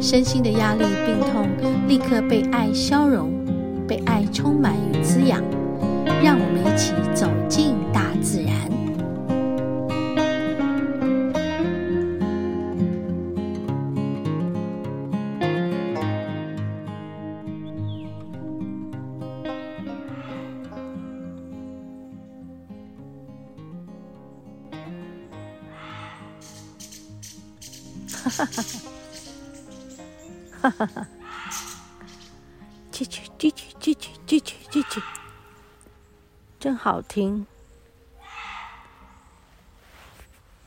身心的压力、病痛立刻被爱消融，被爱充满与滋养。让我们一起走进大自然。哈哈哈哈哈哈哈！吱吱吱吱吱吱吱吱吱，真好听。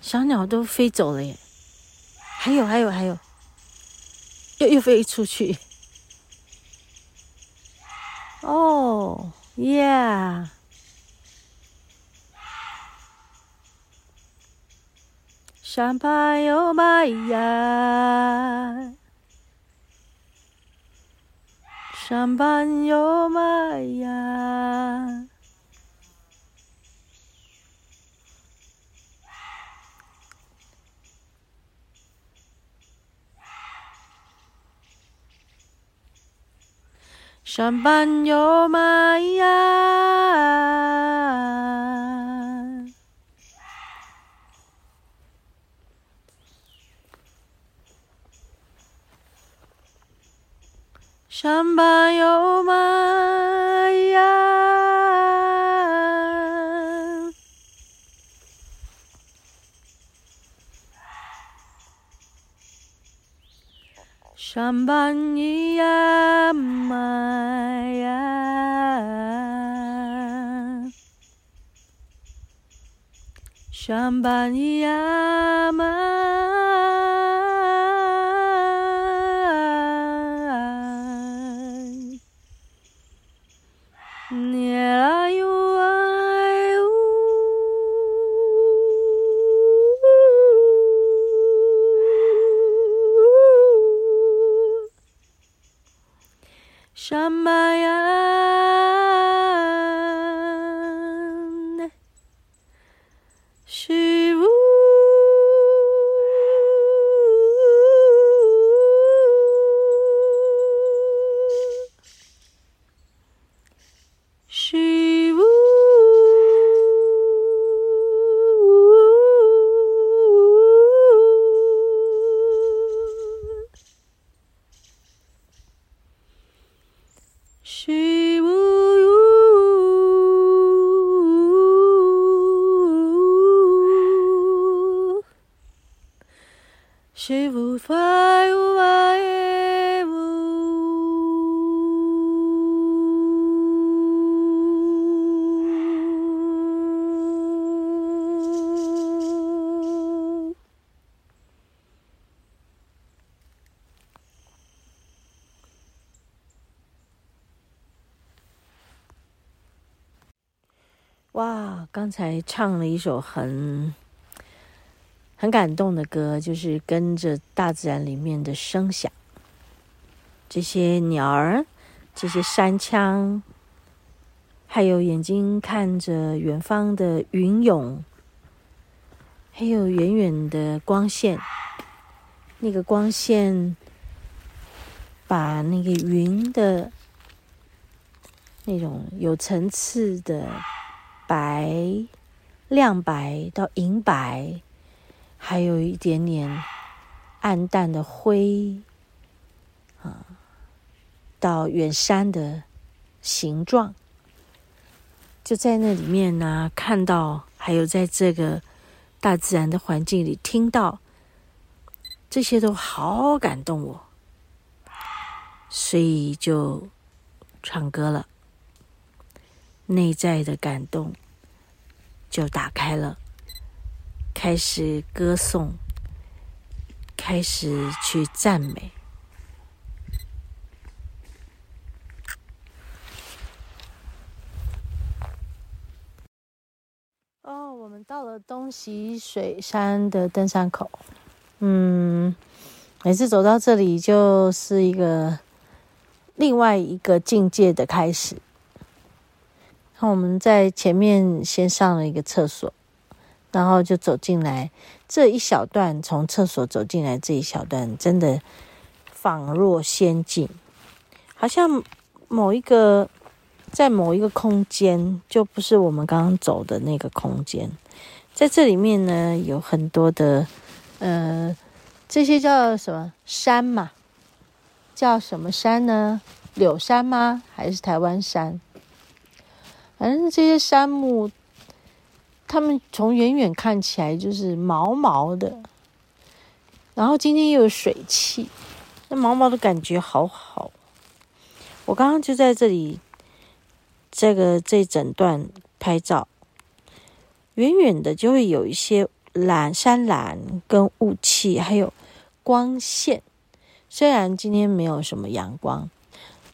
小鸟都飞走了耶！还有还有还有，又又飞出去。哦耶！山畔有麦芽，山上班有妈呀。上班有妈呀。Shambhanya Maya Shambhanya Maya 是无法无爱的雾。哇，刚才唱了一首很。很感动的歌，就是跟着大自然里面的声响，这些鸟儿，这些山羌，还有眼睛看着远方的云涌，还有远远的光线，那个光线把那个云的那种有层次的白、亮白到银白。还有一点点暗淡的灰，啊，到远山的形状，就在那里面呢，看到，还有在这个大自然的环境里听到，这些都好感动我，所以就唱歌了，内在的感动就打开了。开始歌颂开始去赞美。哦我们到了东溪水山的登山口。嗯每次走到这里就是一个另外一个境界的开始。那我们在前面先上了一个厕所。然后就走进来这一小段，从厕所走进来这一小段，真的仿若仙境，好像某一个在某一个空间，就不是我们刚刚走的那个空间。在这里面呢，有很多的，呃，这些叫什么山嘛？叫什么山呢？柳山吗？还是台湾山？反正这些山木，它们从远远看起来就是毛毛的，然后今天又有水汽，那毛毛的感觉好好。我刚刚就在这里，这个这整段拍照。远远的就会有一些蓝山蓝跟雾气，还有光线。虽然今天没有什么阳光，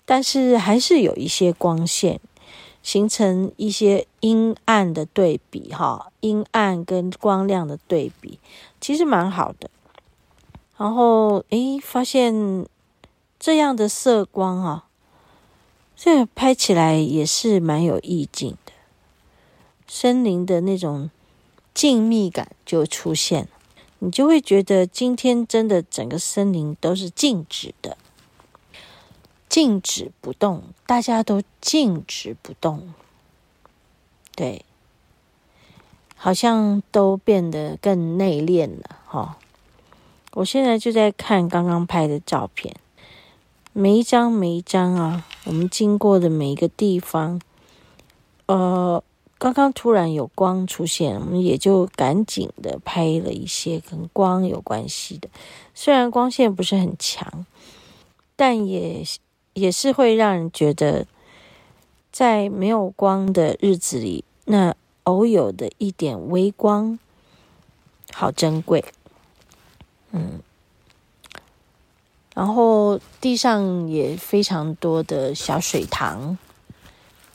但是还是有一些光线，形成一些阴暗的对比，哈，阴暗跟光亮的对比，其实蛮好的。然后，诶，发现这样的色光，哈，这拍起来也是蛮有意境的。森林的那种静谧感就出现了，你就会觉得今天真的整个森林都是静止的，静止不动，大家都静止不动，对，好像都变得更内敛了哈。我现在就在看刚刚拍的照片，每一张每一张啊，我们经过的每一个地方，呃。刚刚突然有光出现，我们也就赶紧的拍了一些跟光有关系的。虽然光线不是很强，但也也是会让人觉得，在没有光的日子里，那偶有的一点微光，好珍贵。嗯，然后地上也非常多的小水塘，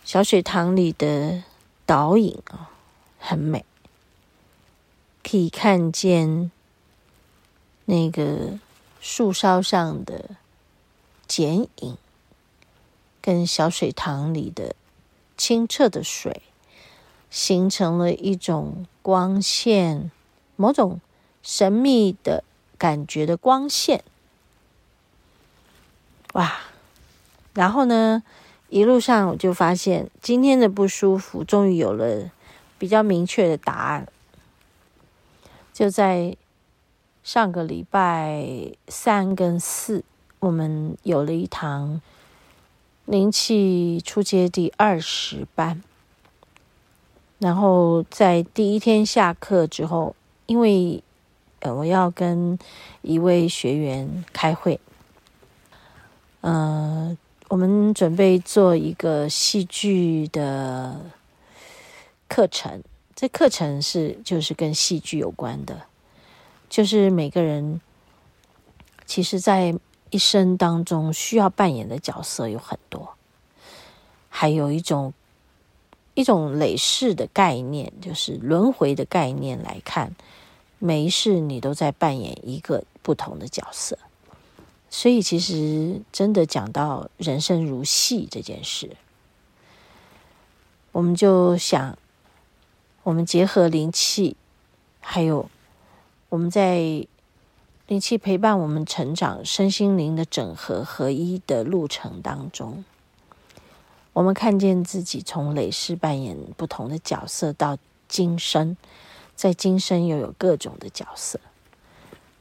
小水塘里的。倒影啊，很美，可以看见那个树梢上的剪影，跟小水塘里的清澈的水，形成了一种光线，某种神秘的感觉的光线。哇，然后呢？一路上我就发现，今天的不舒服终于有了比较明确的答案。就在上个礼拜三跟四，我们有了一堂灵气初阶第二十班。然后在第一天下课之后，因为我要跟一位学员开会，嗯、呃。我们准备做一个戏剧的课程，这课程是就是跟戏剧有关的，就是每个人其实在一生当中需要扮演的角色有很多，还有一种一种累世的概念，就是轮回的概念来看，每一世你都在扮演一个不同的角色。所以，其实真的讲到人生如戏这件事，我们就想，我们结合灵气，还有我们在灵气陪伴我们成长、身心灵的整合合一的路程当中，我们看见自己从累世扮演不同的角色，到今生，在今生又有各种的角色，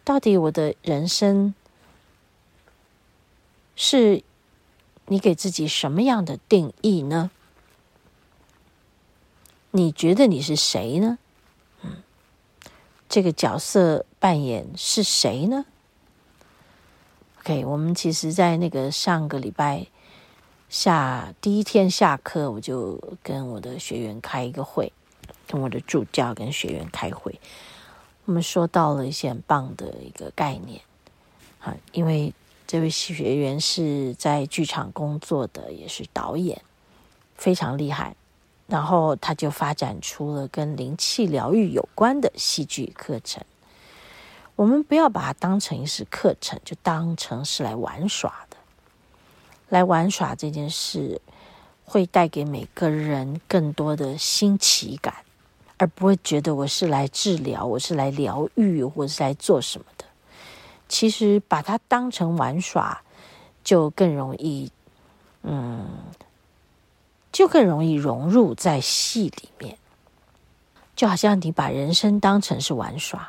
到底我的人生，是你给自己什么样的定义呢？你觉得你是谁呢？这个角色扮演是谁呢？OK，我们其实，在那个上个礼拜下第一天下课，我就跟我的学员开一个会，跟我的助教跟学员开会，我们说到了一些很棒的一个概念啊，因为。这位学员是在剧场工作的，也是导演，非常厉害。然后他就发展出了跟灵气疗愈有关的戏剧课程。我们不要把它当成是课程，就当成是来玩耍的。来玩耍这件事，会带给每个人更多的新奇感，而不会觉得我是来治疗，我是来疗愈，或是来做什么的。其实把它当成玩耍，就更容易，嗯，就更容易融入在戏里面。就好像你把人生当成是玩耍。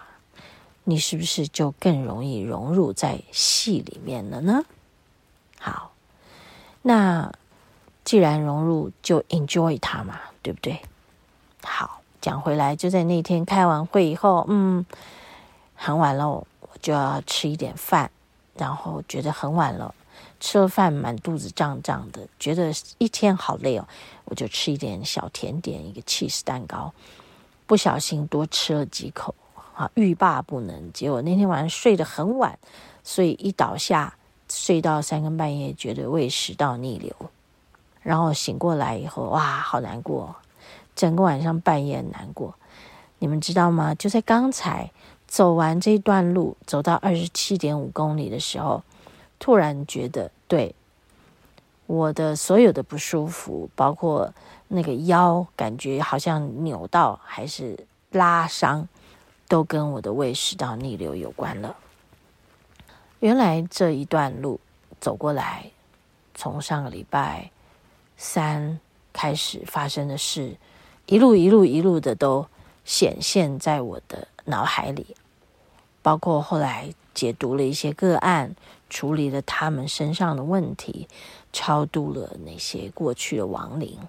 你是不是就更容易融入在戏里面了呢？好，那既然融入，就 enjoy 它嘛，对不对？好，讲回来，就在那天开完会以后，嗯，很晚了，我就要吃一点饭，然后觉得很晚了，吃了饭满肚子胀胀的，觉得一天好累哦，我就吃一点小甜点，一个 cheese 蛋糕，不小心多吃了几口。啊，欲罢不能。结果那天晚上睡得很晚，所以一倒下睡到三更半夜，觉得胃食道逆流。然后醒过来以后，哇，好难过，整个晚上半夜难过。你们知道吗？就在刚才走完这段路，走到二十七点五公里的时候，突然觉得，对，我的所有的不舒服，包括那个腰感觉好像扭到，还是拉伤。都跟我的胃食道逆流有关了。原来这一段路走过来，从上个礼拜三开始发生的事，一路一路一路的都显现在我的脑海里，包括后来解读了一些个案，处理了他们身上的问题，超度了那些过去的亡灵。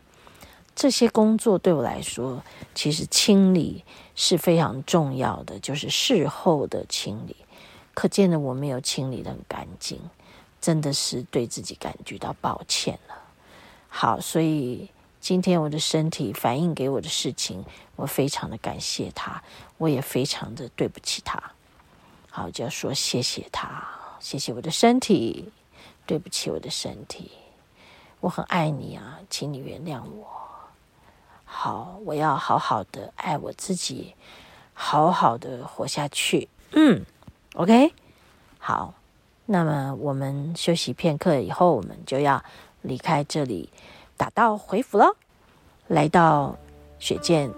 这些工作对我来说，其实清理是非常重要的，就是事后的清理。可见的我没有清理得很干净，真的是对自己感觉到抱歉了。好，所以今天我的身体反映给我的事情，我非常的感谢他，我也非常的对不起他。好，就要说谢谢他，谢谢我的身体，对不起我的身体，我很爱你啊，请你原谅我。好，我要好好的爱我自己，好好的活下去。嗯，OK，好，那么我们休息片刻以后，我们就要离开这里，打道回府了。来到雪见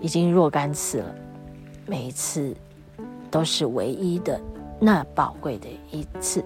已经若干次了，每一次都是唯一的那宝贵的一次。